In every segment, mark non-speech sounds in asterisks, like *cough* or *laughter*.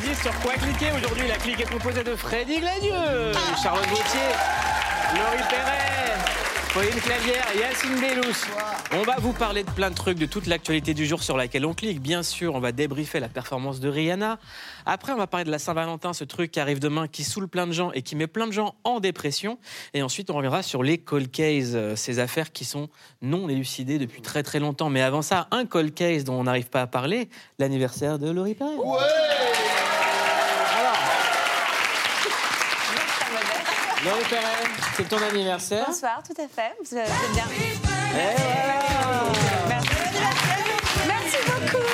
vous sur quoi cliquer. Aujourd'hui, la clique est composée de Freddy Gladieux, Charlotte Gauthier, Laurie Perret, Pauline Clavière Yacine Bellous. On va vous parler de plein de trucs, de toute l'actualité du jour sur laquelle on clique. Bien sûr, on va débriefer la performance de Rihanna. Après, on va parler de la Saint-Valentin, ce truc qui arrive demain, qui saoule plein de gens et qui met plein de gens en dépression. Et ensuite, on reviendra sur les cold cases, euh, ces affaires qui sont non élucidées depuis très très longtemps. Mais avant ça, un cold case dont on n'arrive pas à parler, l'anniversaire de Laurie Perret. Laurie Perret, c'est ton anniversaire. Bonsoir, tout à fait. Vous allez bien. Et voilà Merci. Merci beaucoup.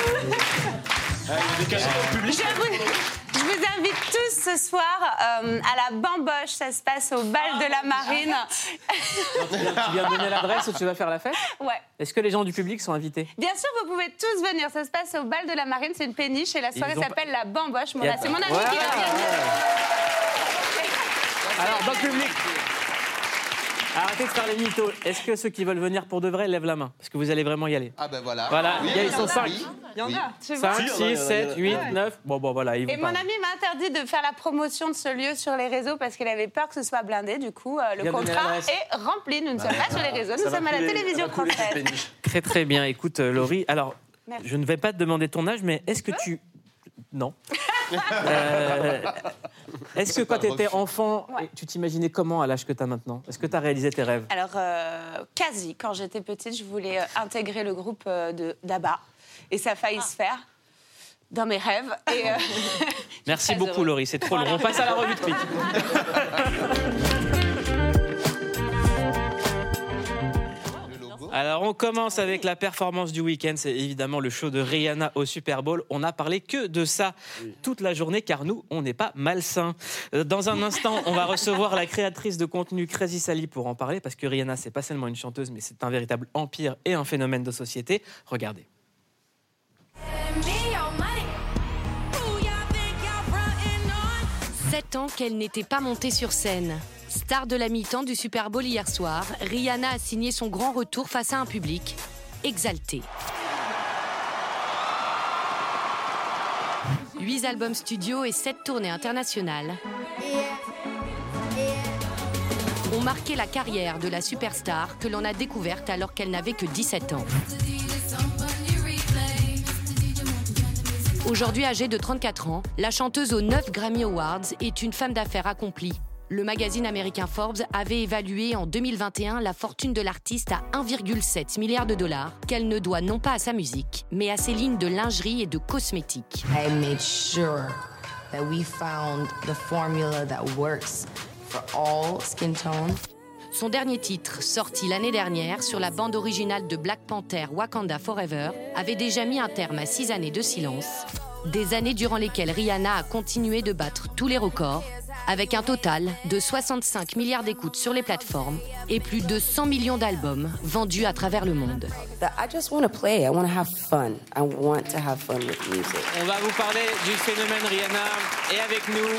Je vous, je vous invite tous ce soir euh, à la bamboche. Ça se passe au bal de la marine. Tu viens de donner l'adresse où tu vas faire la fête? Ouais. Est-ce que les gens du public sont invités? Bien sûr, vous pouvez tous venir. Ça se passe au bal de la marine. C'est une péniche et la soirée s'appelle la bamboche. Bon, c'est mon ami qui va venir. Alors, dans le public, arrêtez de faire les mythos. Est-ce que ceux qui veulent venir pour de vrai lèvent la main Parce que vous allez vraiment y aller. Ah ben voilà. Voilà, Oui, il y a- ils sont oui. 5. Il y en a, tu vois. 5, 6, 7, 8, 9. Bon, bon, voilà, ils vont Et pas. mon ami m'a interdit de faire la promotion de ce lieu sur les réseaux parce qu'il avait peur que ce soit blindé. Du coup, euh, le Bien contrat est rempli. Nous ne sommes pas sur les réseaux, nous sommes à la télévision française. Très, très bien. Écoute, euh, Laurie, alors, Merci. je ne vais pas te demander ton âge, mais est-ce que tu. Non. *laughs* Euh, Est-ce que quand tu étais enfant, Ouais. tu t'imaginais comment à l'âge que tu as maintenant? Est-ce que tu as réalisé tes rêves? Alors, euh, quasi, quand j'étais petite, je voulais euh, intégrer le groupe de d'ABBA. Et ça a failli se faire dans mes rêves. Et, euh, *laughs* Merci beaucoup. Laurie. C'est trop long. On passe à la revue de clic. *laughs* Alors, on commence avec la performance du week-end. C'est évidemment le show de Rihanna au Super Bowl. On n'a parlé que de ça toute la journée, car nous, on n'est pas malsains. Euh, Dans un instant, on va *laughs* recevoir la créatrice de contenu Crazy Sally pour en parler, parce que Rihanna, c'est pas seulement une chanteuse, mais c'est un véritable empire et un phénomène de société. Regardez. Sept ans qu'elle n'était pas montée sur scène. Star de la mi-temps du Super Bowl hier soir, Rihanna a signé son grand retour face à un public exalté. Huit albums studio et sept tournées internationales ont marqué la carrière de la superstar que l'on a découverte alors qu'elle n'avait que 17 ans. Aujourd'hui âgée de 34 ans, la chanteuse aux 9 Grammy Awards est une femme d'affaires accomplie. Le magazine américain Forbes avait évalué en 2021 la fortune de l'artiste à 1,7 milliard de dollars, qu'elle ne doit non pas à sa musique, mais à ses lignes de lingerie et de cosmétiques. I made sure that we found the formula that works for all skin tones. Son dernier titre, sorti l'année dernière sur la bande originale de Black Panther Wakanda Forever, avait déjà mis un terme à six années de silence. Des années durant lesquelles Rihanna a continué de battre tous les records, avec un total de 65 milliards d'écoutes sur les plateformes et plus de 100 millions d'albums vendus à travers le monde. That I just want to play. I want to have fun. I want to have fun with music. On va vous parler du phénomène Rihanna. Et avec nous,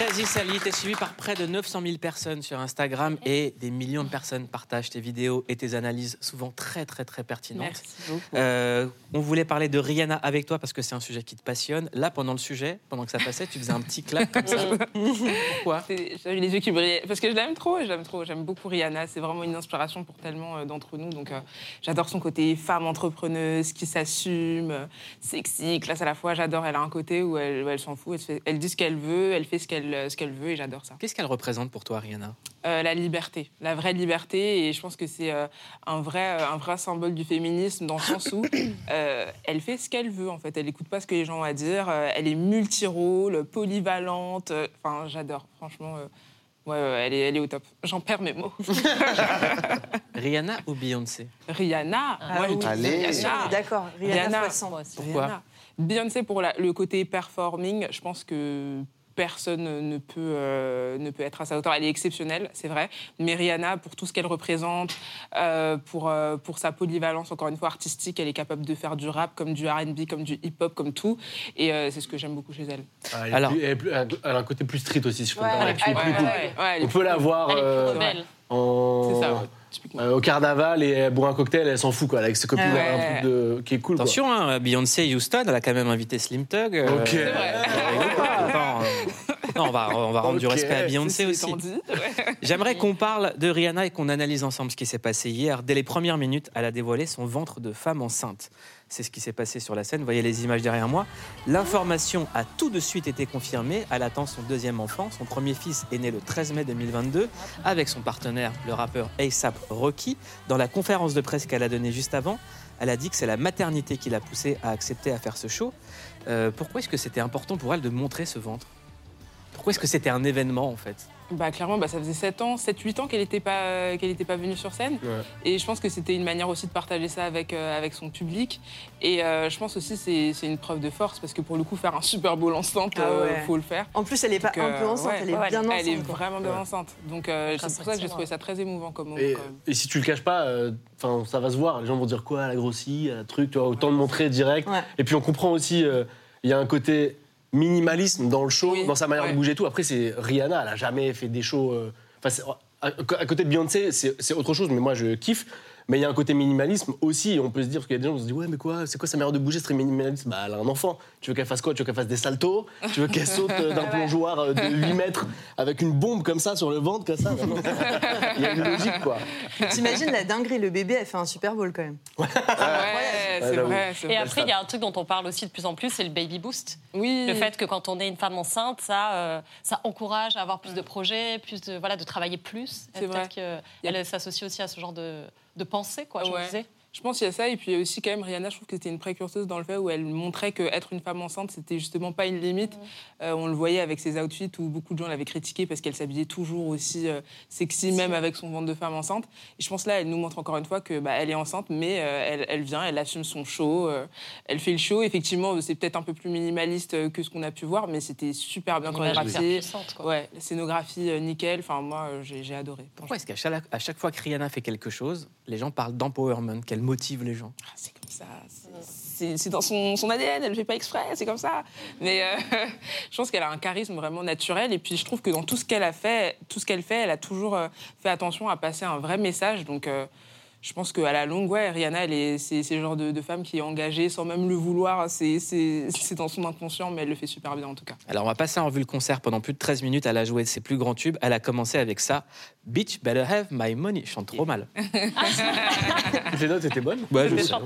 Crazy Sally, t'es suivi par près de 900 000 personnes sur Instagram et des millions de personnes partagent tes vidéos et tes analyses, souvent très très très pertinentes. Merci beaucoup. Euh, on voulait parler de Rihanna avec toi parce que c'est un sujet qui te passionne. Là, pendant le sujet, pendant que ça passait, tu faisais un petit clap comme ça. Pourquoi? J'avais les yeux qui brillaient. Parce que je l'aime trop, je l'aime trop. J'aime beaucoup Rihanna. C'est vraiment une inspiration pour tellement euh, d'entre nous. Donc, euh, j'adore son côté femme entrepreneuse qui s'assume, sexy, classe à la fois. J'adore. Elle a un côté où elle, s'en fout. Elle, fait- elle dit ce qu'elle veut, elle fait ce qu'elle euh, ce qu'elle veut et j'adore ça. Qu'est-ce qu'elle représente pour toi, Rihanna Euh, la liberté, la vraie liberté. Et je pense que c'est euh, un, vrai, un vrai symbole du féminisme dans le sens où *coughs* euh, elle fait ce qu'elle veut, en fait. Elle n'écoute pas ce que les gens ont à dire. Euh, elle est multirôle, polyvalente. Euh, Enfin, j'adore, franchement. euh, ouais, ouais, elle, est, elle est au top. J'en perds mes mots. *laughs* Rihanna ou Beyoncé Rihanna, moi, je dis Allez. D'accord, Rihanna, Rihanna. fois 100. Pourquoi Rihanna. Beyoncé, pour la- le côté performing, je pense que personne ne peut, euh, ne peut être à sa hauteur. Elle est exceptionnelle, c'est vrai. Mais Rihanna, pour tout ce qu'elle représente, euh, pour, euh, pour sa polyvalence, encore une fois, artistique, elle est capable de faire du rap, comme du RB, comme du hip-hop, comme tout. Et euh, c'est ce que j'aime beaucoup chez elle. Ah, elle, Alors- plus- elle, est plus- elle a un côté plus street aussi, si je peux On peut la voir euh, en. Euh, au carnaval et elle boit un cocktail, elle s'en fout quoi, avec ses copines, Ouais. un truc de... qui est cool. quoi. Attention, hein, Beyoncé Houston, elle a quand même invité Slim Tug. euh, Ok. Non, on va, on va rendre du respect à Beyoncé aussi. ouais. J'aimerais qu'on parle de Rihanna et qu'on analyse ensemble ce qui s'est passé hier. Dès les premières minutes, elle a dévoilé son ventre de femme enceinte. C'est ce qui s'est passé sur la scène. Vous voyez les images derrière moi. L'information a tout de suite été confirmée. Elle attend son deuxième enfant. Son premier fils est né le 13 mai 2022 avec son partenaire, le rappeur ASAP Rocky. Dans la conférence de presse qu'elle a donnée juste avant, elle a dit que c'est la maternité qui l'a poussée à accepter à faire ce show. Euh, pourquoi est-ce que c'était important pour elle de montrer ce ventre? Pourquoi est-ce que c'était un événement en fait? Bah, clairement, bah, ça faisait 7 ans, 7-8 ans qu'elle n'était pas, qu'elle était pas venue sur scène. Ouais. Et je pense que c'était une manière aussi de partager ça avec, euh, avec son public. Et euh, je pense aussi que c'est, c'est une preuve de force parce que pour le coup, faire un Super Bowl enceinte, Ah euh, ouais. faut le faire. En plus, elle est pas un peu euh, enceinte, ouais. elle est Ouais, bien enceinte. Elle est quoi. vraiment bien Ouais. enceinte. Donc euh, c'est pour ça que j'ai trouvé ça très émouvant comme moment. Et, si tu le caches pas, euh, enfin ça va se voir. Les gens vont dire quoi, elle a grossi, elle a truc, tu vois, autant le montrer direct. Ouais. Et puis on comprend aussi, euh, il y a un côté minimalisme dans le show, Oui, dans sa manière ouais. de bouger et tout. Après, c'est Rihanna, elle a jamais fait des shows. euh, à, à côté de Beyoncé, c'est autre chose, mais moi je kiffe. Mais il y a un côté minimalisme aussi. On peut se dire, parce qu'il y a des gens qui se disent, ouais, mais quoi, c'est quoi sa manière de bouger, c'est très minimaliste? Bah, elle a un enfant. Tu veux qu'elle fasse quoi? Tu veux qu'elle fasse des saltos? Tu veux qu'elle saute euh, d'un *laughs* plongeoir euh, de 8 mètres avec une bombe comme ça sur le ventre, comme ça? Il y a une logique, quoi. T'imagines la dinguerie, le bébé, elle fait un Super Bowl quand même. *laughs* Ouais, c'est vrai. Et après, il y a un truc dont on parle aussi de plus en plus, c'est le baby boost. Oui. Le fait que quand on est une femme enceinte, ça, euh, ça encourage à avoir plus de projets, plus de voilà, de travailler plus. C'est vrai. Peut-être qu'elle s'associe aussi à ce genre de, de pensée, quoi. Je Ouais. disais. Je pense qu'il y a ça, et puis aussi quand même Rihanna, je trouve que c'était une précurseuse dans le fait où elle montrait qu'être une femme enceinte, c'était justement pas une limite. Euh, on le voyait avec ses outfits où beaucoup de gens l'avaient critiquée parce qu'elle s'habillait toujours aussi euh, sexy, même avec son ventre de femme enceinte. Et je pense là, elle nous montre encore une fois que bah, elle est enceinte, mais euh, elle, elle vient, elle assume son show, euh, elle fait le show. Effectivement, c'est peut-être un peu plus minimaliste que ce qu'on a pu voir, mais c'était super bien chorégraphié. Ouais, la scénographie euh, nickel. Enfin, moi, j'ai j'ai adoré. Pourquoi est-ce qu'à chaque, à chaque fois que Rihanna fait quelque chose, les gens parlent d'empowerment, qu'elle motive les gens Ah, c'est comme ça. c'est- dans son, son ADN, elle ne fait pas exprès, c'est comme ça. Mais euh, *laughs* je pense qu'elle a un charisme vraiment naturel. Et puis je trouve que dans tout ce qu'elle a fait, tout ce qu'elle fait, elle a toujours euh, fait attention à passer un vrai message. Donc euh, je pense qu'à la longue, ouais, Rihanna, elle est, c'est, c'est le genre de, de femme qui est engagée sans même le vouloir. C'est, c'est, c'est dans son inconscient, mais elle le fait super bien en tout cas. Alors on va passer en revue le concert pendant plus de 13 minutes. Elle a joué ses plus grands tubes. Elle a commencé avec ça. Bitch, better have my money. Je chante trop mal. *laughs* Les notes étaient bonnes? Ouais, je sais, ouais.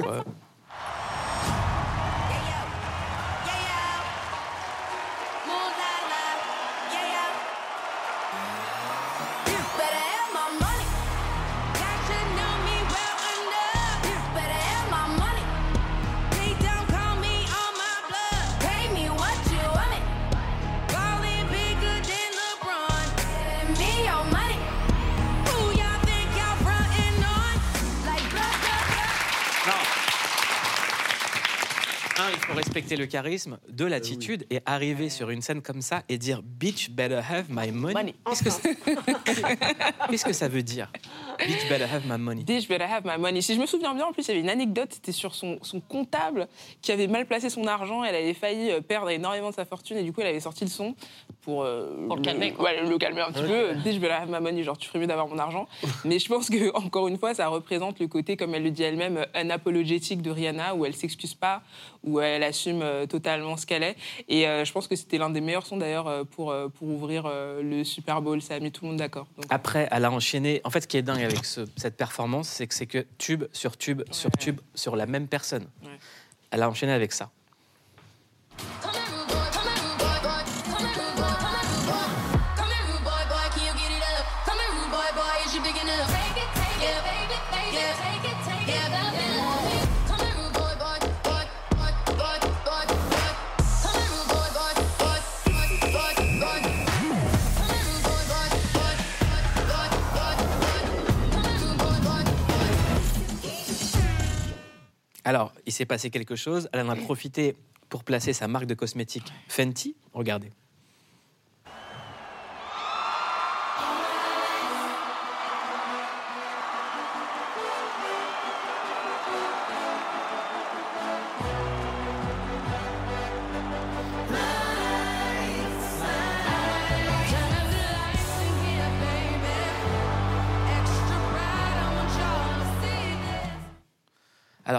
Respecter le charisme, deux, l'attitude, et arriver sur une scène comme ça et dire Bitch, better have my money. Money. Qu'est-ce que, ça... *laughs* Qu'est-ce que ça veut dire? Bitch, better have my money. Bitch, better have my money. Si je me souviens bien, en plus, il y avait une anecdote, c'était sur son, son comptable qui avait mal placé son argent. Elle avait failli euh, perdre énormément de sa fortune et du coup, elle avait sorti le son pour, euh, Pour le calmer, quoi. ouais, le calmer un petit peu. Bitch, better have my money, genre tu ferais mieux d'avoir mon argent. *laughs* Mais je pense que encore une fois, ça représente le côté, comme elle le dit elle-même, euh, unapologétique de Rihanna, où elle s'excuse pas, où elle assume euh, totalement ce qu'elle est. Et euh, je pense que c'était l'un des meilleurs sons d'ailleurs euh, pour, euh, pour ouvrir euh, le Super Bowl. Ça a mis tout le monde d'accord. Après, elle a enchaîné. En fait, ce qui est dingue avec ce- cette performance, c'est que c'est que tube sur tube sur tube sur la même personne. Ouais. Elle a enchaîné avec ça. S'est passé quelque chose. Elle en a profité pour placer sa marque de cosmétiques Fenty. Regardez.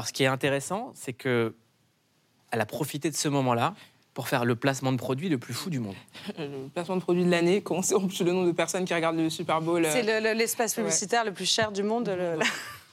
Alors, ce qui est intéressant, c'est que elle a profité de ce moment-là pour faire le placement de produit le plus fou du monde. Le placement de produit de l'année, quand on sait en plus le nombre de personnes qui regardent le Super Bowl. euh, C'est le- le- l'espace Ouais. publicitaire le plus cher du monde. le-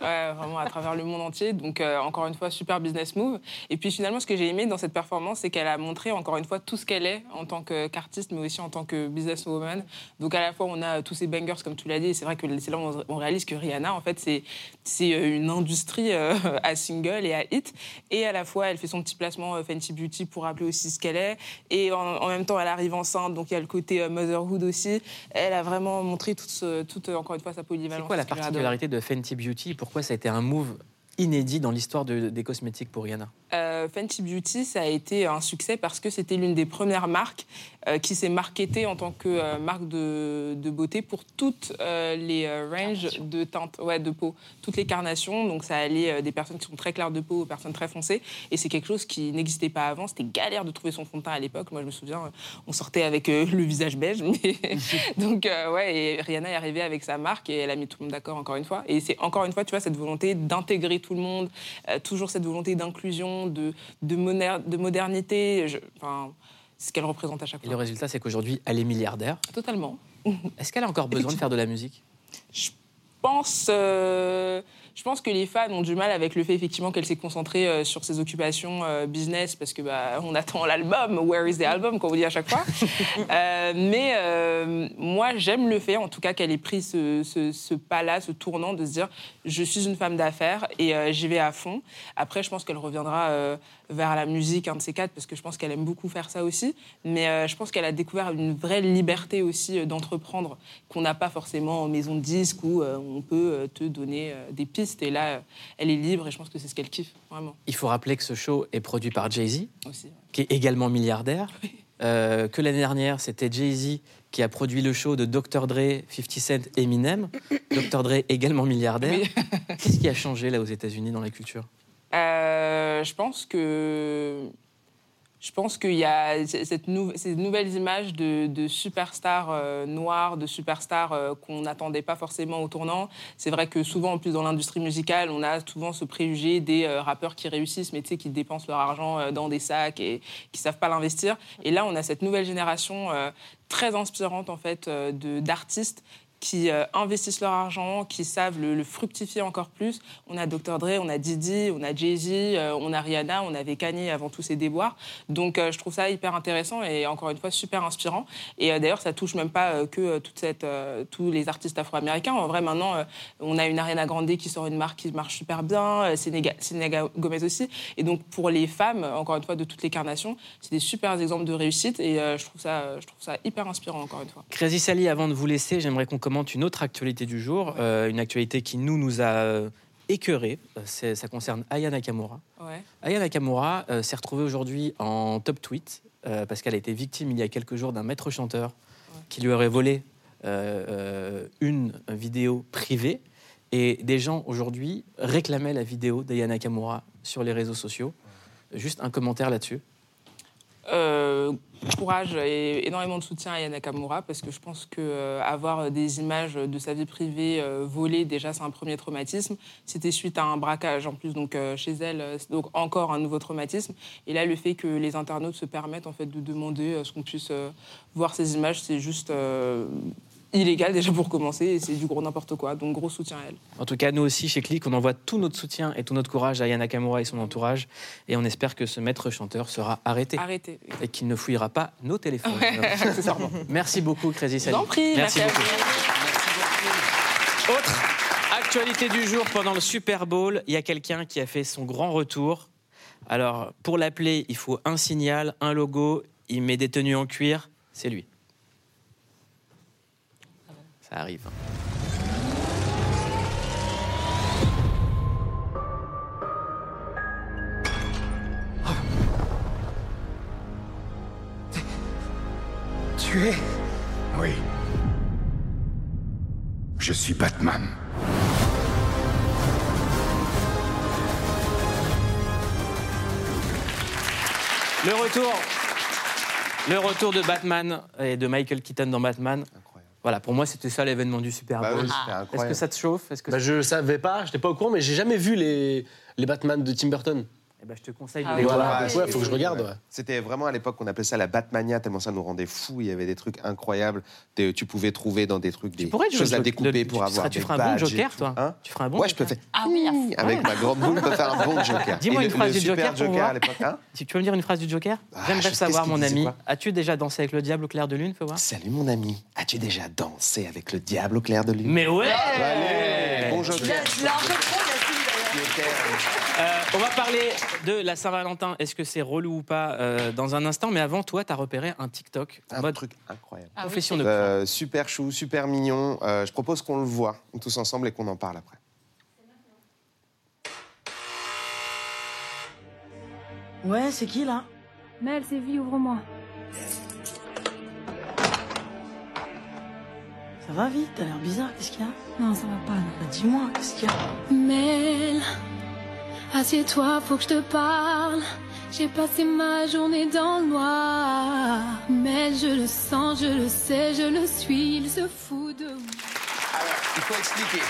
Ouais, vraiment à travers le monde entier. Donc, euh, encore une fois, super business move. Et puis, finalement, ce que j'ai aimé dans cette performance, c'est qu'elle a montré, encore une fois, tout ce qu'elle est en tant qu'artiste, mais aussi en tant que businesswoman. Donc, à la fois, on a tous ces bangers, comme tu l'as dit. Et c'est vrai que c'est là où on- réalise que Rihanna, en fait, c'est c'est euh, une industrie euh, *laughs* à single et à hit. Et à la fois, elle fait son petit placement Fenty Beauty pour rappeler aussi ce qu'elle est. Et en, en même temps, elle arrive enceinte. Donc, il y a le côté motherhood aussi. Elle a vraiment montré toute, encore une fois, sa polyvalence. C'est quoi la particularité de Fenty Beauty Pourquoi ça a été un move inédit dans l'histoire de- des cosmétiques pour Rihanna Euh, Fenty Beauty, ça a été un succès parce que c'était l'une des premières marques euh, qui s'est marketée en tant que euh, marque de, de beauté pour toutes euh, les euh, ranges de teintes ouais, de peau, toutes les carnations. Donc ça allait euh, des personnes qui sont très claires de peau aux personnes très foncées. Et c'est quelque chose qui n'existait pas avant. C'était galère de trouver son fond de teint à l'époque. Moi, je me souviens, on sortait avec euh, le visage beige. Mais... *laughs* Donc, euh, ouais, et Rihanna est arrivée avec sa marque et elle a mis tout le monde d'accord encore une fois. Et c'est encore une fois, tu vois, cette volonté d'intégrer tout le monde, euh, toujours cette volonté d'inclusion, de, de, moner- de modernité. Je- Enfin, ce qu'elle représente à chaque Et fois. le résultat, c'est qu'aujourd'hui, elle est milliardaire. Totalement. Est-ce qu'elle a encore besoin de *laughs* faire de la musique? Je pense, euh, je pense que les fans ont du mal avec le fait effectivement qu'elle s'est concentrée euh, sur ses occupations euh, business parce que bah, on attend l'album, Where is the album, qu'on vous dit à chaque fois. *laughs* Euh, mais moi, j'aime le fait, en tout cas, qu'elle ait pris ce, ce- ce pas-là, ce tournant de se dire je suis une femme d'affaires et j'y vais à fond. Après, je pense qu'elle reviendra vers la musique, un de ces quatre, parce que je pense qu'elle aime beaucoup faire ça aussi. Mais euh, je pense qu'elle a découvert une vraie liberté aussi euh, d'entreprendre qu'on n'a pas forcément en maison de disque où euh, on peut te donner des pistes. Et là, elle est libre et je pense que c'est ce qu'elle kiffe, vraiment. Il faut rappeler que ce show est produit par Jay-Z, qui est également milliardaire. Que l'année dernière, c'était Jay-Z qui a produit le show de Dr. Dre, 50 Cent, Eminem. Dr. Dre également milliardaire. Qu'est-ce qui a changé là aux États-Unis dans la culture? Euh, je pense que je pense qu'il y a cette nou- ces nouvelles images de, superstars euh, de superstars euh, qu'on n'attendait pas forcément au tournant. C'est vrai que souvent, en plus dans l'industrie musicale, on a souvent ce préjugé des euh, rappeurs qui réussissent, mais qui dépensent leur argent dans des sacs et qui savent pas l'investir. Et là, on a cette nouvelle génération très inspirante en fait d'artistes qui euh, investissent leur argent, qui savent le, fructifier encore plus. On a Dr. Dre, on a Didi, on a Jay-Z, euh, on a Rihanna, on avait Kanye avant tous ces déboires. Donc euh, je trouve ça hyper intéressant et encore une fois super inspirant. Et d'ailleurs, ça touche même pas que toute tous les artistes afro-américains. En vrai, maintenant, on a une Ariana Grande qui sort une marque qui marche super bien, Selena Selena Gomez aussi. Et donc pour les femmes, encore une fois, de toutes les carnations, c'est des super exemples de réussite et je, trouve ça, je trouve ça hyper inspirant, encore une fois. Crazy Sally, avant de vous laisser, j'aimerais qu'on commente une autre actualité du jour, euh, une actualité qui nous, nous a euh, écœurés. Euh, Ça concerne Aya Nakamura. Ouais. Aya Nakamura euh, s'est retrouvée aujourd'hui en top tweet euh, parce qu'elle a été victime il y a quelques jours d'un maître chanteur qui lui aurait volé une vidéo privée. Et des gens aujourd'hui réclamaient la vidéo d'Aya Nakamura sur les réseaux sociaux. Juste un commentaire là-dessus. Euh, courage et énormément de soutien à Yana Nakamura parce que je pense que euh, avoir des images de sa vie privée euh, volées déjà c'est un premier traumatisme. C'était suite à un braquage en plus donc chez elle donc encore un nouveau traumatisme et là le fait que les internautes se permettent en fait de demander ce qu'on puisse voir ces images c'est juste illégal déjà pour commencer et c'est du gros n'importe quoi donc gros soutien à elle. En tout cas, nous aussi, chez Click, on envoie tout notre soutien et tout notre courage à Yana Nakamura et son entourage. Et on espère que ce maître chanteur sera arrêté. Arrêtez. Et qu'il ne fouillera pas nos téléphones. Ouais. *laughs* Merci beaucoup, Crazy Je Sally. vous en prie, merci à beaucoup. vous. Autre actualité du jour pendant le Super Bowl, il y a quelqu'un qui a fait son grand retour. Alors, pour l'appeler, il faut un signal, un logo, il met des tenues en cuir, c'est lui. Ça arrive. Tu es Oui. Je suis Batman. Le retour, le retour de Batman et de Michael Keaton dans Batman. Voilà, pour moi, c'était ça l'événement du Super Bah Bowl. oui, Est-ce que ça te chauffe? Est-ce que Bah, je savais pas, j'étais pas au courant, mais j'ai jamais vu les, les Batman de Tim Burton. Eh ben, je te conseille de les voir. Ouais, faut que je regarde. Ouais. C'était vraiment à l'époque qu'on appelait ça la Batmania, tellement ça nous rendait fous. Il y avait des trucs incroyables. Des- tu pouvais trouver dans des trucs des choses le à découper le- pour tu avoir seras- tu feras un bon Joker, toi Hein Tu feras un bon Ouais, je peux faire. Ah oui. Avec ma grande boule, je peux faire un bon Joker. *laughs* Dis-moi une le- phrase le du super Joker pour Joker voir. à l'époque. hein Si tu peux me dire une phrase du Joker Ah, J'aimerais savoir, mon ami. As-tu déjà dansé avec le diable au clair de lune Fais voir. Salut mon ami, as-tu déjà dansé avec le diable au clair de lune? Mais ouais Bon Joker. Euh, on va parler de la Saint-Valentin. Est-ce que c'est relou ou pas euh, dans un instant? Mais avant, toi, tu as repéré un TikTok en Un mode truc incroyable. Ah oui, de Euh, super chou, super mignon. Euh, je propose qu'on le voit tous ensemble et qu'on en parle après. Ouais, c'est qui là? Mel, c'est vie, ouvre-moi. Ça va vite, t'as l'air bizarre, qu'est-ce qu'il y a? Non, ça va pas. Bah, Dis-moi, qu'est-ce qu'il y a? Mel, assieds-toi, faut que je te parle. J'ai passé ma journée dans le noir. Mel, je le sens, je le sais, je le suis. Il se fout de moi. Alors, il faut expliquer.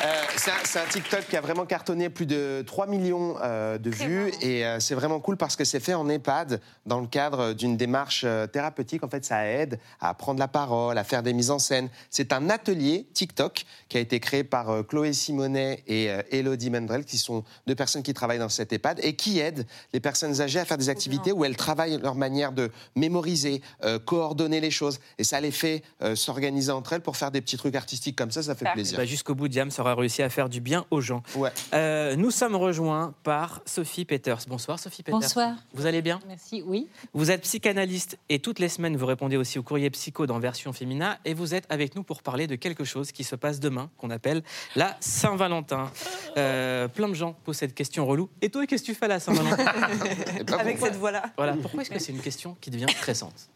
Euh, c'est un, TikTok qui a vraiment cartonné plus de 3 millions euh, de vues et euh, c'est vraiment cool parce que c'est fait en EHPAD dans le cadre d'une démarche thérapeutique. En fait, ça aide à prendre la parole, à faire des mises en scène. C'est un atelier TikTok qui a été créé par euh, Chloé Simonet et euh, Elodie Mendrel, qui sont deux personnes qui travaillent dans cette EHPAD et qui aident les personnes âgées à faire des activités où elles travaillent leur manière de mémoriser, euh, coordonner les choses. Et ça les fait euh, s'organiser entre elles pour faire des petits trucs artistiques comme ça, ça fait plaisir. Bah, Jusqu'au bout, Diam aura réussi à faire du bien aux gens. Ouais. Euh, nous sommes rejoints par Sophie Peters. Bonsoir Sophie Peters. Bonsoir. Vous allez bien? Merci, oui. Vous êtes psychanalyste et toutes les semaines vous répondez aussi au courrier psycho dans version féminin et vous êtes avec nous pour parler de quelque chose qui se passe demain qu'on appelle la Saint-Valentin. Euh, plein de gens posent cette question relou. Et toi, qu'est-ce que tu fais à la Saint-Valentin? *laughs* Avec pourquoi. cette voix-là. Voilà. *laughs* Pourquoi est-ce que c'est une question qui devient stressante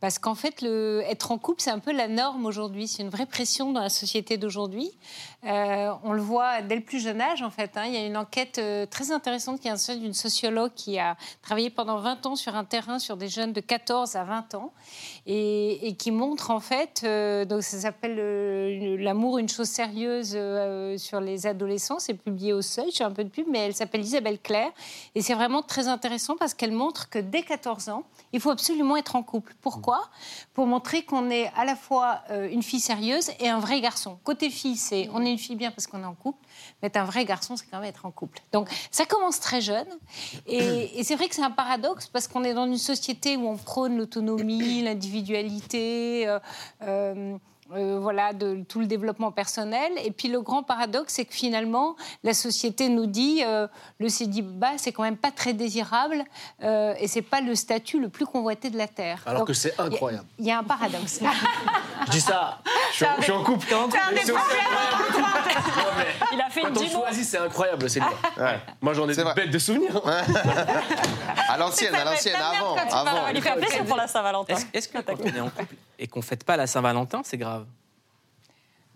Parce qu'en fait, être en couple, c'est un peu la norme aujourd'hui. C'est une vraie pression dans la société d'aujourd'hui. Euh, on le voit dès le plus jeune âge, en fait. hein. Il y a une enquête euh, très intéressante qui est d'une sociologue qui a travaillé pendant 20 ans sur un terrain sur des jeunes de 14 à 20 ans et, qui montre, en fait, euh, donc ça s'appelle L'amour, une chose sérieuse sur les adolescents. C'est publié au Seuil, je fais un peu de pub, mais elle s'appelle Isabelle Claire. Et c'est vraiment très intéressant parce qu'elle montre que dès 14 ans, il faut absolument être en couple. Pourquoi? Pour montrer qu'on est à la fois euh, une fille sérieuse et un vrai garçon. Côté fille, c'est on est une fille bien parce qu'on est en couple, mais être un vrai garçon, c'est quand même être en couple. Donc ça commence très jeune. Et, c'est vrai que c'est un paradoxe parce qu'on est dans une société où on prône l'autonomie, l'individualité. euh, euh, euh, voilà, de tout le développement personnel. Et puis le grand paradoxe, c'est que finalement, la société nous dit euh, le célibat, c'est quand même pas très désirable euh, et c'est pas le statut le plus convoité de la terre. Alors Donc, que c'est incroyable. Il y, a un paradoxe. *laughs* Je dis ça, je suis en, je suis en couple. C'est un des problèmes. Il a fait Quand une on choisit, c'est incroyable, c'est Ouais. Moi, j'en ai des vrai. bêtes de souvenirs. *laughs* À l'ancienne, à l'ancienne, avant. avant. Il fait plaisir pour la Saint-Valentin. Est-ce est-ce que quand on est en couple et qu'on fête pas la Saint-Valentin, c'est grave?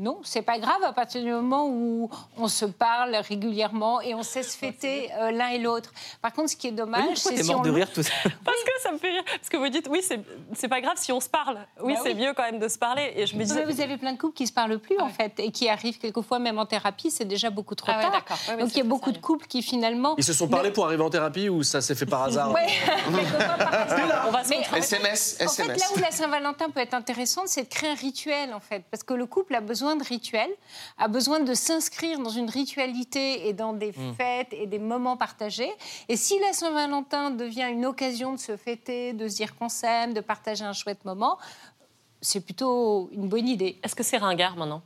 Non, c'est pas grave à partir du moment où on se parle régulièrement et on sait se fêter euh, l'un et l'autre. Par contre, ce qui est dommage, Oui, c'est si mort on de rire tout ça *laughs* Parce que ça me fait rire. Parce que vous dites, oui, c'est c'est pas grave si on se parle. Oui, Bah c'est oui. mieux quand même de se parler. Et je me Mais disais. vous avez plein de couples qui se parlent plus en fait et qui arrivent quelquefois même en thérapie, c'est déjà beaucoup trop Ah ouais, tard. d'accord. Ouais, ouais, Donc il y a beaucoup de couples qui finalement. Ils se sont parlé pour arriver en thérapie ou ça s'est fait par *laughs* hasard *laughs* par hasard. On va se Mais retrouver. SMS, En fait, SMS. là où la Saint-Valentin peut être intéressante, c'est de créer un rituel, en fait. Parce que le couple a besoin de rituels, a besoin de s'inscrire dans une ritualité et dans des Hmm. fêtes et des moments partagés. Et si la Saint-Valentin devient une occasion de se fêter, de se dire qu'on s'aime, de partager un chouette moment, c'est plutôt une bonne idée. Est-ce que c'est ringard maintenant?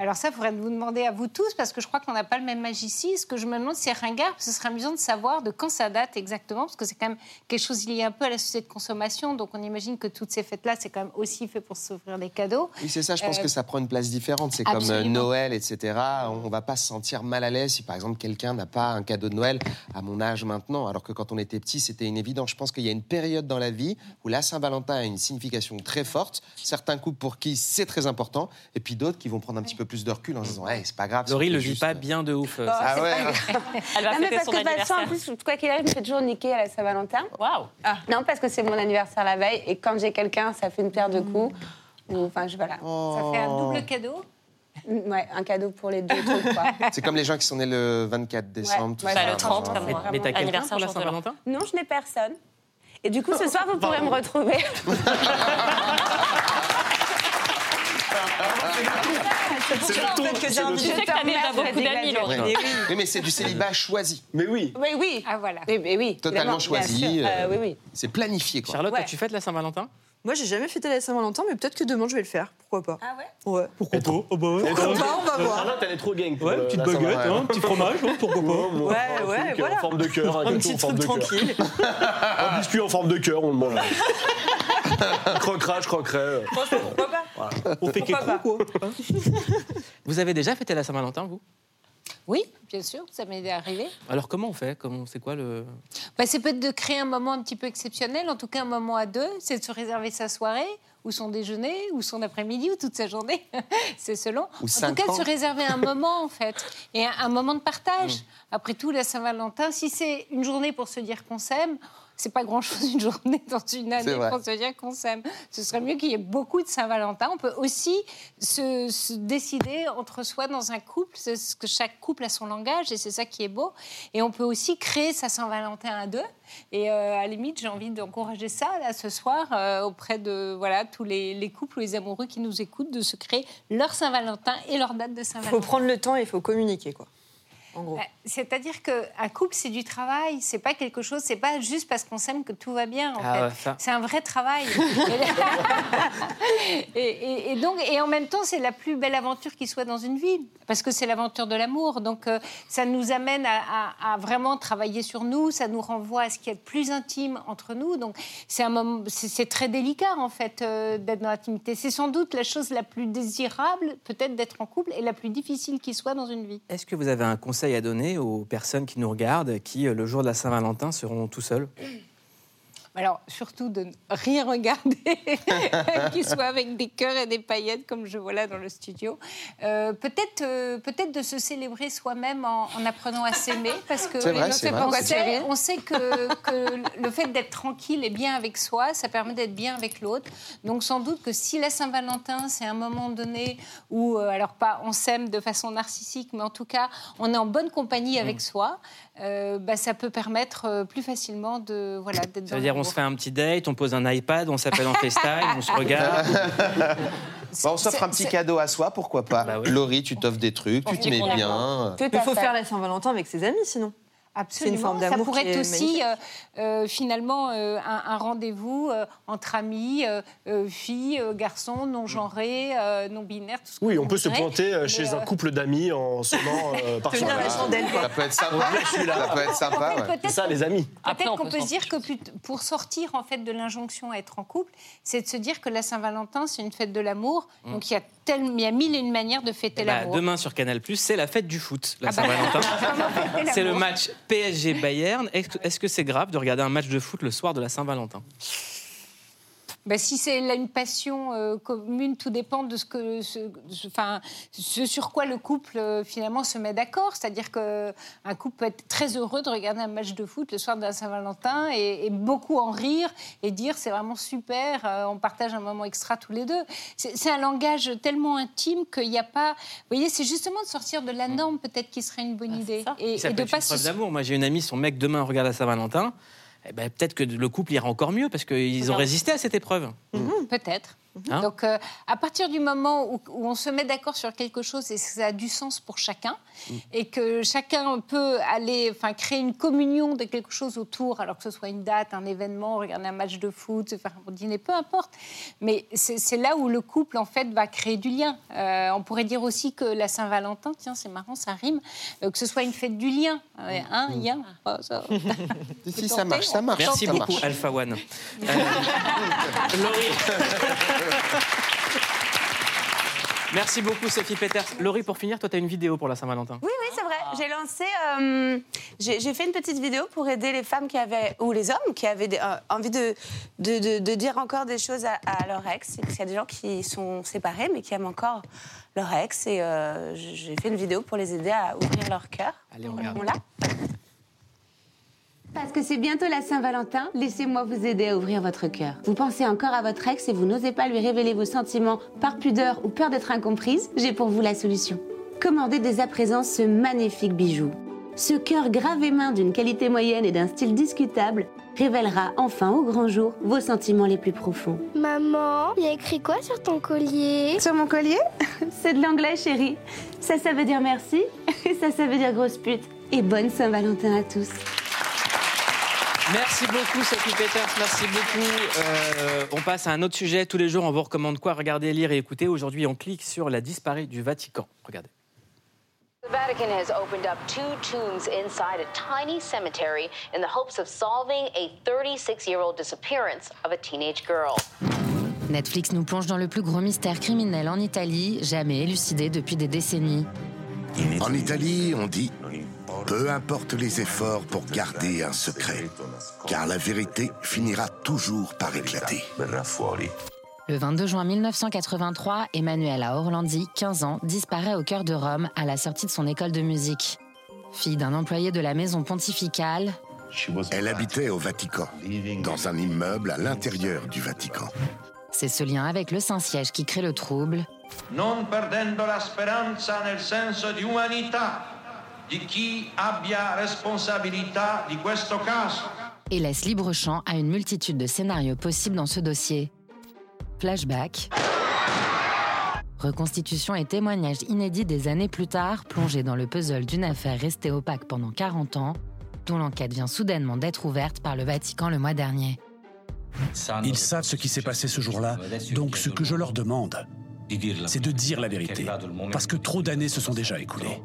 Alors ça, il faudrait vous demander à vous tous, parce que je crois qu'on n'a pas le même âge ici. Ce que je me demande, c'est ringard, parce que ce serait amusant de savoir de quand ça date exactement, parce que c'est quand même quelque chose lié un peu à la société de consommation. Donc on imagine que toutes ces fêtes-là, c'est quand même aussi fait pour s'offrir des cadeaux. Oui, c'est ça, je pense Euh, que ça prend une place différente. C'est comme euh. Noël, etc. On va pas se sentir mal à l'aise si, par exemple, quelqu'un n'a pas un cadeau de Noël à mon âge maintenant, alors que quand on était petit, c'était une évidence. Je pense qu'il y a une période dans la vie où la Saint-Valentin a une signification très forte. Certains couples pour qui c'est très important, et puis d'autres qui vont prendre un petit peu plus de recul en se disant, hey, c'est pas grave. Laurie le vit juste- pas bien de ouf. euh, Oh, ça. Ah ouais. *laughs* Elle va Non, mais parce son que de toute façon, anniversaire. en plus, quoi qu'il arrive, je me fais toujours niquer à la Saint-Valentin. Waouh Non, parce que c'est mon anniversaire la veille et quand j'ai quelqu'un, ça fait une paire de coups. Ou, Enfin, je, voilà. Ça fait un double cadeau. Ouais, un cadeau pour les deux. *laughs* C'est comme les gens qui sont nés le 24 décembre. tout ouais, ça, bah, le enfin, 30, genre, comme moi. Mais t'as quelqu'un Anniversaire pour la. Saint-Valentin Non, je n'ai personne. Et du coup, ce soir, vous pourrez me *laughs* retrouver. *laughs* C'est ça, en fait, que j'ai envie Je de sais que t'as déjà beaucoup d'amis, Laurie. Ouais. Oui, mais c'est du célibat choisi. Mais oui. Oui, oui. Ah voilà. Oui, oui, oui. Totalement choisi, euh, Euh, oui, oui. C'est planifié, quoi. Charlotte, Ouais. toi, tu fêtes la Saint-Valentin? Moi, j'ai jamais fêté la Saint-Valentin, mais peut-être que demain, je vais le faire. Pourquoi pas Ah ouais Ouais. Pourquoi pas Oh bah ouais. Pourquoi pas On va voir. Elle est trop gang. Ouais, le- petite la baguette, Saint-Valentin. hein, petit fromage, hein, pourquoi pas Ouais, Ouais, un ouais, truc voilà. En forme de cœur, un, Un petit truc de cœur. tranquille. Un biscuit en forme de cœur, on le mange. *laughs* Croquera, je croquerai. Franchement, pourquoi pas On fait Pourquoi quelque quoi hein *laughs* Vous avez déjà fêté la Saint-Valentin, vous? Oui, bien sûr, ça m'est arrivé. Alors comment on fait? Comment C'est quoi le Bah, c'est peut-être de créer un moment un petit peu exceptionnel, en tout cas un moment à deux, c'est de se réserver sa soirée ou son déjeuner ou son après-midi ou toute sa journée, *laughs* c'est selon. Ou en tout cas, de ans. se réserver un moment en fait et un, un moment de partage. *laughs* Mm. Après tout, la Saint-Valentin, si c'est une journée pour se dire qu'on s'aime. C'est pas grand-chose une journée *laughs* dans une année pour se dire qu'on s'aime. Ce serait mieux qu'il y ait beaucoup de Saint-Valentin. On peut aussi se, se décider entre soi dans un couple, c'est ce que chaque couple a son langage et c'est ça qui est beau. Et on peut aussi créer sa Saint-Valentin à deux. Et euh, à la limite, j'ai envie d'encourager ça là ce soir euh, auprès de voilà tous les, les couples ou les amoureux qui nous écoutent de se créer leur Saint-Valentin et leur date de Il Saint-Valentin. faut prendre le temps et il faut communiquer, quoi. En gros. Bah, C'est-à-dire qu'un couple, c'est du travail. C'est pas quelque chose. C'est pas juste parce qu'on s'aime que tout va bien. En Ah fait, ouais, c'est un vrai travail. *laughs* et, et- et donc, et en même temps, c'est la plus belle aventure qui soit dans une vie, parce que c'est l'aventure de l'amour. Donc, euh, ça nous amène à, à- à vraiment travailler sur nous. Ça nous renvoie à ce qui est de plus intime entre nous. Donc, c'est un moment, c'est c'est très délicat en fait euh, d'être dans l'intimité. C'est sans doute la chose la plus désirable, peut-être d'être en couple, et la plus difficile qui soit dans une vie. Est-ce que vous avez un conseil à donner aux personnes qui nous regardent, qui euh, le jour de la Saint-Valentin seront tout seuls? Alors, surtout de ne rien regarder, *laughs* qui soit avec des cœurs et des paillettes, comme je vois là dans le studio. Euh, peut-être, euh, peut-être de se célébrer soi-même en, en apprenant à s'aimer, parce que vrai, on c'est sait- vrai. on sait, on sait que, que le fait d'être tranquille et bien avec soi, ça permet d'être bien avec l'autre. Donc, sans doute que si la Saint-Valentin, c'est un moment donné où, euh, alors pas on s'aime de façon narcissique, mais en tout cas, on est en bonne compagnie avec soi, euh, bah, ça peut permettre euh, plus facilement de voilà d'être Ça dans veut dire on se fait un petit date, on pose un iPad, on s'appelle en *laughs* FaceTime, on se regarde. Bah, on s'offre un petit cadeau à soi, pourquoi pas Bah oui. Laurie, tu t'offres des trucs, tu te mets bien. Il faut faire la Saint-Valentin avec ses amis, sinon. Absolument. C'est une forme Ça pourrait qui être aussi euh, euh, finalement euh, un, un rendez-vous euh, entre amis, filles, euh, garçons, non genrés, euh, non binaires. Tout ce que Oui, on peut se planter euh, chez euh, un couple d'amis en *laughs* sonnant euh, par son la chandelle. Ça peut être sympa. *laughs* Ça peut être sympa, en fait, ouais. ça, les amis. Après, Peut-être on qu'on peut peut se dire que pour sortir en fait de l'injonction à être en couple, c'est de se dire que la Saint-Valentin c'est une fête de l'amour. Donc il y a il y a mille et une manières de fêter Bah, l'amour. demain sur Canal+, c'est la fête du foot, la Ah bah, Saint-Valentin. *laughs* C'est le match PSG-Bayern. Est-ce que c'est grave de regarder un match de foot le soir de la Saint-Valentin? Ben, si c'est une passion euh, commune, tout dépend de ce, que, ce, ce- enfin, ce sur quoi le couple euh, finalement se met d'accord. C'est-à-dire qu'un couple peut être très heureux de regarder un match de foot le soir de la Saint-Valentin et, et beaucoup en rire et dire c'est vraiment super, euh, on partage un moment extra tous les deux. C'est un langage tellement intime qu'il n'y a pas. Vous voyez, c'est justement de sortir de la norme peut-être qui serait une bonne idée. Et, Ça et de pas une preuve d'amour. Moi, j'ai une amie, son mec demain regarde la Saint-Valentin. Eh ben, peut-être que le couple ira encore mieux parce qu'ils ont résisté à cette épreuve. Peut-être. Hein Donc, euh, à partir du moment où, où on se met d'accord sur quelque chose et que ça a du sens pour chacun, et que chacun peut aller, enfin, créer une communion de quelque chose autour, alors que ce soit une date, un événement, regarder un match de foot, faire un dîner, peu importe. Mais c'est là où le couple, en fait, va créer du lien. Euh, on pourrait dire aussi que la Saint-Valentin, tiens, c'est marrant, ça rime, euh, que ce soit une fête du lien. Euh, un lien. Oh, ça- *laughs* Si, si, ça marche, ça marche. Merci ça beaucoup, marche. Alpha One. *laughs* Euh, Laurie. *laughs* *laughs* Merci beaucoup, Sophie Peters. Laurie, pour finir, toi, tu as une vidéo pour la Saint-Valentin. Oui, oui, c'est vrai. J'ai lancé. euh, j'ai fait une petite vidéo pour aider les femmes qui avaient. ou les hommes qui avaient des- euh, envie de, de, de- de dire encore des choses à, à leur ex. Parce qu'il y a des gens qui sont séparés, mais qui aiment encore leur ex. Et euh, j'ai fait une vidéo pour les aider à ouvrir leur cœur. Allez, on regarde. On Parce que c'est bientôt la Saint-Valentin, laissez-moi vous aider à ouvrir votre cœur. Vous pensez encore à votre ex et vous n'osez pas lui révéler vos sentiments par pudeur ou peur d'être incomprise? J'ai pour vous la solution. Commandez dès à présent ce magnifique bijou. Ce cœur gravé main d'une qualité moyenne et d'un style discutable révélera enfin au grand jour vos sentiments les plus profonds. Maman, il y a écrit quoi sur ton collier? Sur mon collier? *laughs* C'est de l'anglais, chérie. Ça, ça veut dire merci. Et *laughs* ça, ça veut dire grosse pute. Et bonne Saint-Valentin à tous. Merci beaucoup, Sophie Peters. Merci beaucoup. Euh, on passe à un autre sujet. Tous les jours, on vous recommande quoi? Regarder, lire et écouter. Aujourd'hui, on clique sur la disparue du Vatican. Regardez. The Vatican has opened up two tombs inside a tiny cemetery in the hopes of solving a 36 year old disappearance of a teenage girl. Netflix nous plonge dans le plus gros mystère criminel en Italie, jamais élucidé depuis des décennies. En Italie, on dit peu importe les efforts pour garder un secret, car la vérité finira toujours par éclater. Le 22 juin 1983, Emmanuela Orlandi, 15 ans, disparaît au cœur de Rome à la sortie de son école de musique. Fille d'un employé de la maison pontificale, Elle habitait au Vatican, dans un immeuble à l'intérieur du Vatican. c'est ce lien avec le Saint-Siège qui crée le trouble. non perdendo la speranza nel senso di umanità di chi abbia responsabilità di questo caso. et laisse libre champ à une multitude de scénarios possibles dans ce dossier. Flashback. Reconstitution et témoignages inédits des années plus tard, plongés dans le puzzle d'une affaire restée opaque pendant 40 ans, dont l'enquête vient soudainement d'être ouverte par le Vatican le mois dernier. Ils savent ce qui s'est passé ce jour-là, donc ce que je leur demande, c'est de dire la vérité, parce que trop d'années se sont déjà écoulées.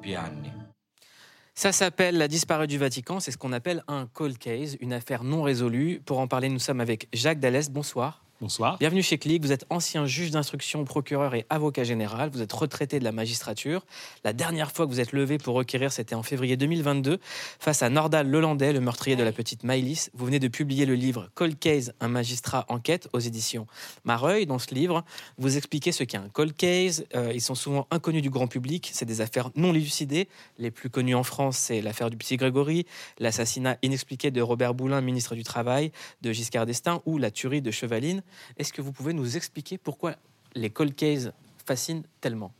Ça s'appelle la disparue du Vatican. C'est ce qu'on appelle un cold case, une affaire non résolue. Pour en parler, nous sommes avec Jacques Dallès. Bonsoir. Bonsoir. Bienvenue chez Click. Vous êtes ancien juge d'instruction, procureur et avocat général. Vous êtes retraité de la magistrature. La dernière fois que vous êtes levé pour requérir, c'était en février 2022, face à Nordal Lelandais, le meurtrier de la petite Maïlis. Vous venez de publier le livre Cold Case, un magistrat enquête aux éditions Mareuil. Dans ce livre, vous expliquez ce qu'est un cold case. Euh, ils sont souvent inconnus du grand public. C'est des affaires non élucidées. Les plus connues en France, c'est l'affaire du petit Grégory, l'assassinat inexpliqué de Robert Boulin, ministre du Travail, de Giscard d'Estaing ou la tuerie de Chevaline. Est-ce que vous pouvez nous expliquer pourquoi les cold cases fascinent tellement?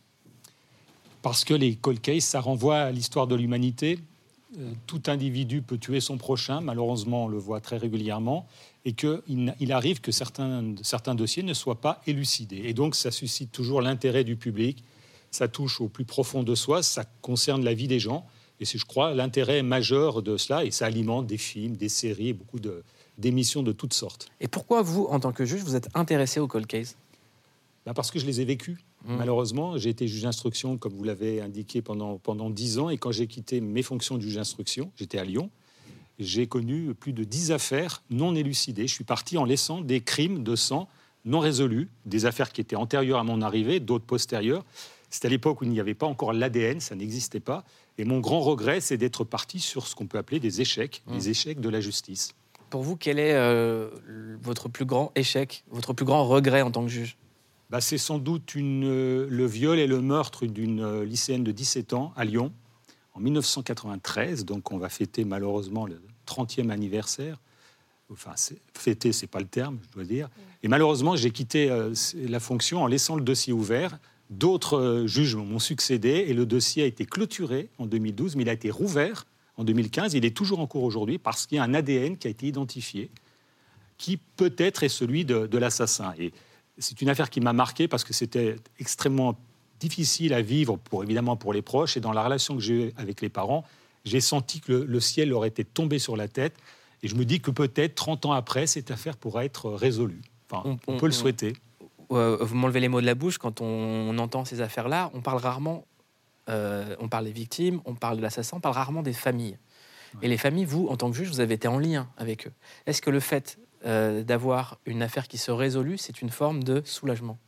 Parce que les cold cases, ça renvoie à l'histoire de l'humanité. Euh, Tout individu peut tuer son prochain, malheureusement on le voit très régulièrement, et qu'il il arrive que certains, certains dossiers ne soient pas élucidés. Et donc ça suscite toujours l'intérêt du public, ça touche au plus profond de soi, ça concerne la vie des gens, et c'est, je crois, l'intérêt majeur de cela, et ça alimente des films, des séries, beaucoup de- d'émissions de toutes sortes. Et pourquoi vous, en tant que juge, vous êtes intéressé aux cold cases Ben, parce que je les ai vécus. Malheureusement, j'ai été juge d'instruction, comme vous l'avez indiqué, pendant, pendant 10 ans. Et quand j'ai quitté mes fonctions de juge d'instruction, j'étais à Lyon, j'ai connu plus de 10 affaires non élucidées. Je suis parti en laissant des crimes de sang non résolus, des affaires qui étaient antérieures à mon arrivée, d'autres postérieures. C'était à l'époque où il n'y avait pas encore l'ADN, ça n'existait pas. Et mon grand regret, c'est d'être parti sur ce qu'on peut appeler des échecs, des échecs de la justice. Pour vous, quel est euh, votre plus grand échec, votre plus grand regret en tant que juge? Bah, c'est sans doute euh, le viol et le meurtre d'une euh, lycéenne de 17 ans à Lyon en 1993. Donc on va fêter malheureusement le 30e anniversaire. Enfin, fêter, c'est pas le terme, je dois dire. Et malheureusement, j'ai quitté euh, la fonction en laissant le dossier ouvert. D'autres euh, juges m'ont succédé et le dossier a été clôturé en 2012, mais il a été rouvert en 2015. Il est toujours en cours aujourd'hui parce qu'il y a un ADN qui a été identifié qui peut-être est celui de, de l'assassin. Et c'est une affaire qui m'a marqué parce que c'était extrêmement difficile à vivre, pour, évidemment pour les proches, et dans la relation que j'ai eue avec les parents, j'ai senti que le, le ciel leur était tombé sur la tête, et je me dis que peut-être 30 ans après, cette affaire pourra être résolue. Enfin, on, peut le souhaiter. Euh, vous m'enlevez les mots de la bouche quand on entend ces affaires-là. On parle rarement, euh, on parle des victimes, on parle de l'assassin, on parle rarement des familles. Et les familles, vous, en tant que juge, vous avez été en lien avec eux. Est-ce que le fait euh, d'avoir une affaire qui se résolue, c'est une forme de soulagement?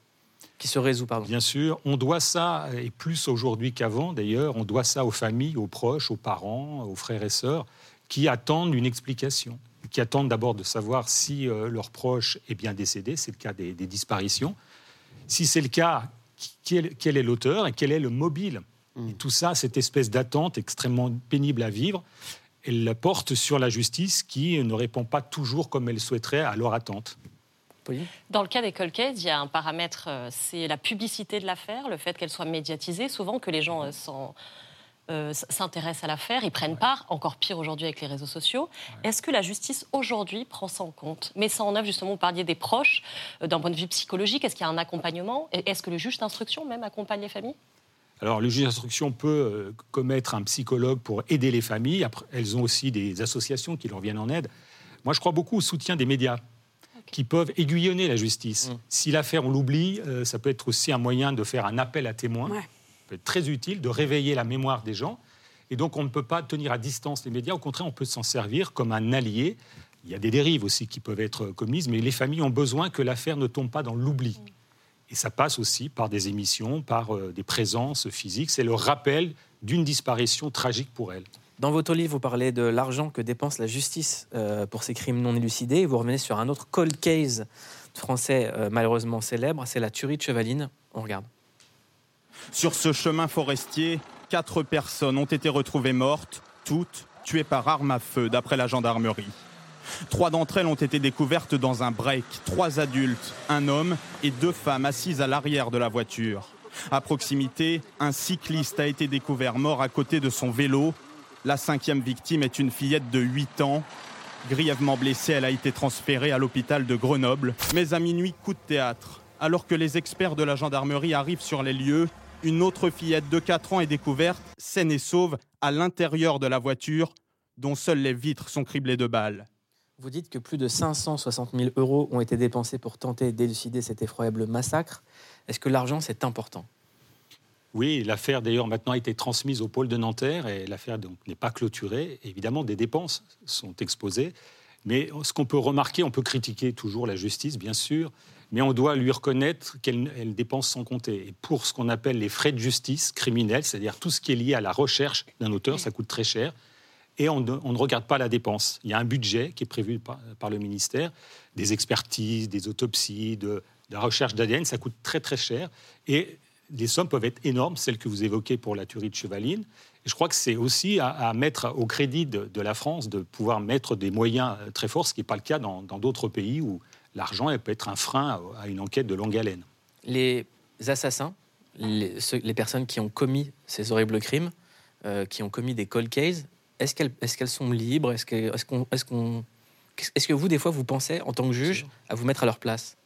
Qui se résout, pardon. Bien sûr, on doit ça, et plus aujourd'hui qu'avant d'ailleurs, on doit ça aux familles, aux proches, aux parents, aux frères et sœurs, qui attendent une explication, qui attendent d'abord de savoir si euh, leur proche est bien décédé, c'est le cas des, des disparitions. Si c'est le cas, quel, quel est l'auteur et quel est le mobile Et tout ça, cette espèce d'attente extrêmement pénible à vivre, elle la porte sur la justice qui ne répond pas toujours comme elle souhaiterait à leur attente. Dans le cas des cold cases, il y a un paramètre, euh, c'est la publicité de l'affaire, le fait qu'elle soit médiatisée. Souvent que les gens euh, euh, s'intéressent à l'affaire, ils prennent part, encore pire aujourd'hui avec les réseaux sociaux. Est-ce que la justice aujourd'hui prend ça en compte Met ça en œuvre, justement, vous parliez des proches, euh, d'un point de vue psychologique, est-ce qu'il y a un accompagnement? Est-ce que le juge d'instruction même accompagne les familles? Alors, le juge d'instruction peut euh, commettre un psychologue pour aider les familles. Après, elles ont aussi des associations qui leur viennent en aide. Moi, je crois beaucoup au soutien des médias qui peuvent aiguillonner la justice. Si l'affaire, on l'oublie, euh, ça peut être aussi un moyen de faire un appel à témoins. Ça peut être très utile de réveiller la mémoire des gens. Et donc, on ne peut pas tenir à distance les médias. Au contraire, on peut s'en servir comme un allié. Il y a des dérives aussi qui peuvent être commises, mais les familles ont besoin que l'affaire ne tombe pas dans l'oubli. Et ça passe aussi par des émissions, par euh, des présences physiques. C'est le rappel d'une disparition tragique pour elles. Dans votre livre, vous parlez de l'argent que dépense la justice euh, pour ces crimes non élucidés. Et vous revenez sur un autre cold case français euh, malheureusement célèbre, c'est la tuerie de Chevaline. On regarde. Sur ce chemin forestier, quatre personnes ont été retrouvées mortes, toutes tuées par arme à feu, d'après la gendarmerie. Trois d'entre elles ont été découvertes dans un break. Trois adultes, un homme et deux femmes assises à l'arrière de la voiture. À proximité, un cycliste a été découvert mort à côté de son vélo. La cinquième victime est une fillette de 8 ans. Grièvement blessée, elle a été transférée à l'hôpital de Grenoble. Mais à minuit, coup de théâtre. Alors que les experts de la gendarmerie arrivent sur les lieux, une autre fillette de 4 ans est découverte, saine et sauve, à l'intérieur de la voiture, dont seules les vitres sont criblées de balles. Vous dites que plus de 560 000 euros ont été dépensés pour tenter d'élucider cet effroyable massacre. Est-ce que l'argent, c'est important? Oui, l'affaire d'ailleurs maintenant a été transmise au pôle de Nanterre et l'affaire donc n'est pas clôturée. Évidemment, des dépenses sont exposées. Mais ce qu'on peut remarquer, on peut critiquer toujours la justice, bien sûr, mais on doit lui reconnaître qu'elle elle dépense sans compter. Et pour ce qu'on appelle les frais de justice criminels, c'est-à-dire tout ce qui est lié à la recherche d'un auteur, ça coûte très cher. Et on ne, regarde pas la dépense. Il y a un budget qui est prévu par, le ministère, des expertises, des autopsies, de, la recherche d'ADN, ça coûte très très cher. Et les sommes peuvent être énormes, celles que vous évoquez pour la tuerie de Chevaline. Et je crois que c'est aussi à, mettre au crédit de, la France de pouvoir mettre des moyens euh, très forts, ce qui n'est pas le cas dans d'autres pays où l'argent peut être un frein à, une enquête de longue haleine. Les assassins, les personnes qui ont commis ces horribles crimes, euh, qui ont commis des cold cases, est-ce qu'elles est sont libres? Est-ce que, est que vous, des fois, vous pensez, en tant que juge, à vous mettre à leur place?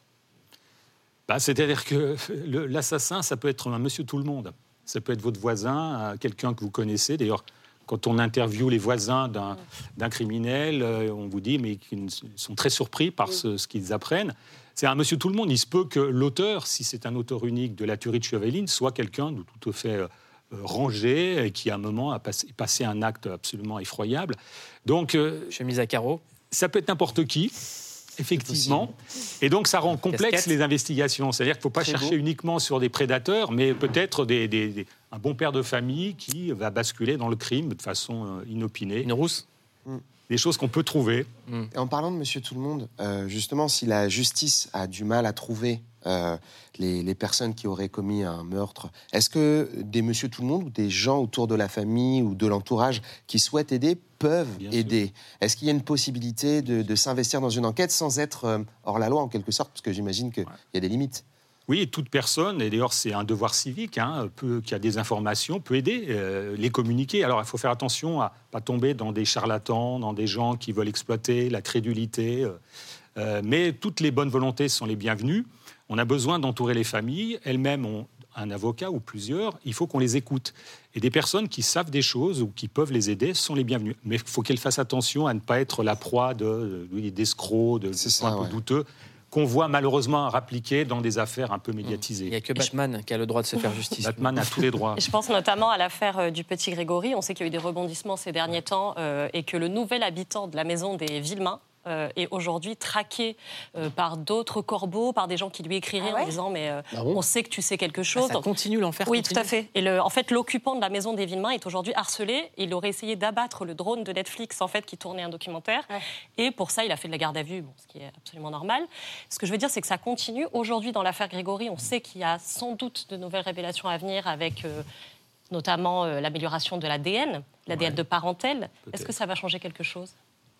Bah, C'est-à-dire que l'assassin, ça peut être un monsieur tout le monde. Ça peut être votre voisin, euh, quelqu'un que vous connaissez. D'ailleurs, quand on interviewe les voisins d'un criminel, euh, on vous dit, mais qu'ils sont très surpris par ce, ce qu'ils apprennent. C'est un monsieur tout le monde. Il se peut que l'auteur, si c'est un auteur unique de la tuerie de Chevaline, soit quelqu'un de tout à fait euh, rangé et qui, à un moment, a passé, passé un acte absolument effroyable. Donc, chemise à carreaux. Ça peut être n'importe qui. Effectivement. Et donc, ça rend complexe Casquette. les investigations. C'est-à-dire qu'il ne faut pas chercher beau. uniquement sur des prédateurs, mais peut-être des- des- des- un bon père de famille qui va basculer dans le crime de façon euh, inopinée. Une rousse Des choses qu'on peut trouver. Et en parlant de Monsieur Tout le Monde, euh, justement, si la justice a du mal à trouver euh, les, les personnes qui auraient commis un meurtre, est-ce que des Monsieur Tout le Monde ou des gens autour de la famille ou de l'entourage qui souhaitent aider peuvent aider? Est-ce qu'il y a une possibilité de, de s'investir dans une enquête sans être euh, hors la loi en quelque sorte? Parce que j'imagine qu'il y a des limites. Oui, toute personne, et d'ailleurs c'est un devoir civique, hein, peut- qui a des informations, peut aider, euh, les communiquer. Alors il faut faire attention à pas tomber dans des charlatans, dans des gens qui veulent exploiter la crédulité. euh, mais toutes les bonnes volontés sont les bienvenues. On a besoin d'entourer les familles. Elles-mêmes ont un avocat ou plusieurs. Il faut qu'on les écoute. Et des personnes qui savent des choses ou qui peuvent les aider sont les bienvenues. Mais il faut qu'elles fassent attention à ne pas être la proie de, de- d'escrocs, de, de gens un peu douteux, qu'on voit malheureusement rappliquer dans des affaires un peu médiatisées. Il n'y a que Batman qui a le droit de se faire *laughs* justice. Batman a tous les droits. Et je pense notamment à l'affaire euh, du petit Grégory. On sait qu'il y a eu des rebondissements ces derniers temps euh, et que le nouvel habitant de la maison des Villemains euh, est aujourd'hui traqué euh, par d'autres corbeaux, par des gens qui lui écriraient en disant mais euh, Ah bon on sait que tu sais quelque chose. ça continue, l'enfer Oui, continue. tout à fait. Et le- en fait, l'occupant de la maison des Villemains est aujourd'hui harcelé. Il aurait essayé d'abattre le drone de Netflix en fait qui tournait un documentaire. Et pour ça, il a fait de la garde à vue, bon, ce qui est absolument normal. Ce que je veux dire, c'est que ça continue. Aujourd'hui, dans l'affaire Grégory, on sait qu'il y a sans doute de nouvelles révélations à venir avec. euh, notamment euh, l'amélioration de l'ADN, l'ADN de parentèle. Est-ce que ça va changer quelque chose?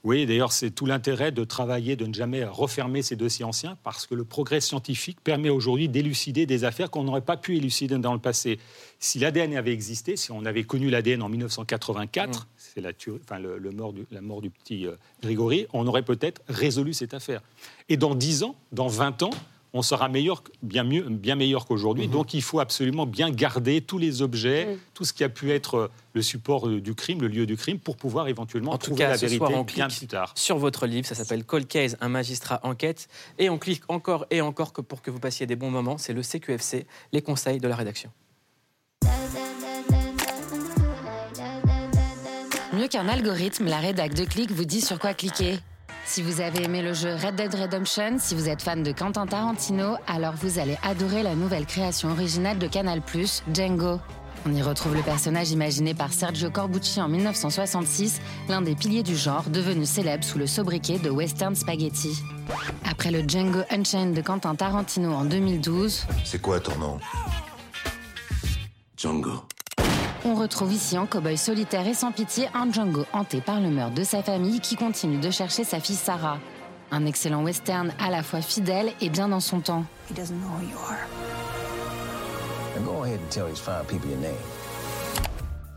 Oui, d'ailleurs, c'est tout l'intérêt de travailler, de ne jamais refermer ces dossiers anciens, parce que le progrès scientifique permet aujourd'hui d'élucider des affaires qu'on n'aurait pas pu élucider dans le passé. Si l'ADN avait existé, si on avait connu l'ADN en 1984, c'est la, enfin, le, le mort du- la mort du petit euh, Grégory, on aurait peut-être résolu cette affaire. Et dans 10 ans, dans 20 ans, on sera meilleur, bien, mieux, bien meilleur qu'aujourd'hui. Donc il faut absolument bien garder tous les objets, tout ce qui a pu être euh, le support euh, du crime, le lieu du crime, pour pouvoir éventuellement En tout cas, la ce vérité soir, on bien plus tard. sur votre livre. Ça s'appelle Cold Case, un magistrat enquête. Et on clique encore et encore que pour que vous passiez des bons moments. C'est le CQFC, les conseils de la rédaction. Mieux qu'un algorithme, la rédac de Click vous dit sur quoi cliquer. Si vous avez aimé le jeu Red Dead Redemption, si vous êtes fan de Quentin Tarantino, alors vous allez adorer la nouvelle création originale de Canal+, Django. On y retrouve le personnage imaginé par Sergio Corbucci en 1966, l'un des piliers du genre, devenu célèbre sous le sobriquet de Western Spaghetti. Après le Django Unchained de Quentin Tarantino en 2012, C'est quoi ton nom? Django. On retrouve ici en cow-boy solitaire et sans pitié un Django hanté par le meurtre de sa famille qui continue de chercher sa fille Sarah. Un excellent western à la fois fidèle et bien dans son temps. He doesn't know who you are. Now go ahead and tell these fine people your name.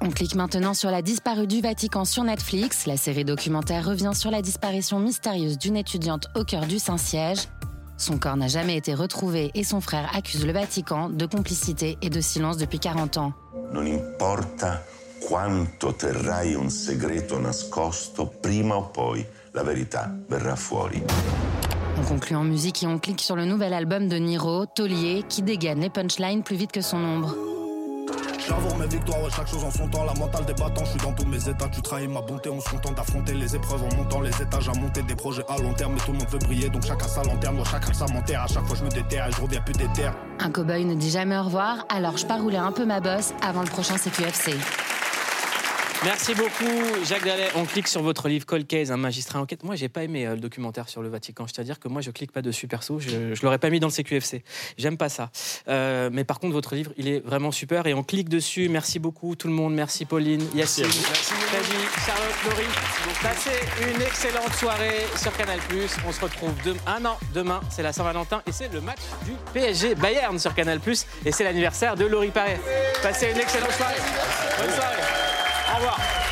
On clique maintenant sur La disparue du Vatican sur Netflix. La série documentaire revient sur la disparition mystérieuse d'une étudiante au cœur du Saint-Siège. Son corps n'a jamais été retrouvé et son frère accuse le Vatican de complicité et de silence depuis 40 ans. Non importa quanto terrai un segreto nascosto, prima o poi la verità verrà fuori. On conclut en musique et on clique sur le nouvel album de Niro, Taulier, qui dégaine les punchlines plus vite que son ombre. J'avoue mes victoires, chaque chose en son temps. La mentale des battants, je suis dans tous mes états. Tu trahis ma bonté, on se contente d'affronter les épreuves en montant les étages, à monter des projets à long terme. Mais tout le monde veut briller, donc chacun sa lanterne. Moi, chacun sa menteur. À chaque fois, je me déterre et je reviens plus déter. Un cow-boy ne dit jamais au revoir, alors je pars rouler un peu ma bosse avant le prochain CQFC. Merci beaucoup, Jacques Dallet. On clique sur votre livre Cold Case, un magistrat enquête. Moi, j'ai pas aimé euh, le documentaire sur le Vatican. Je tiens à dire que moi, je clique pas dessus perso. Je, je l'aurais pas mis dans le CQFC. J'aime pas ça. Euh, mais par contre, votre livre, il est vraiment super et on clique dessus. Merci beaucoup, tout le monde. Merci, Pauline, Yacine. Merci Charlotte, Laurie. Passez une excellente soirée sur Canal+. On se retrouve demain. Ah non, demain, c'est la Saint-Valentin et c'est le match du PSG Bayern sur Canal+. Et c'est l'anniversaire de Laurie Paré. Passez une excellente soirée. Bonne soirée. Au revoir.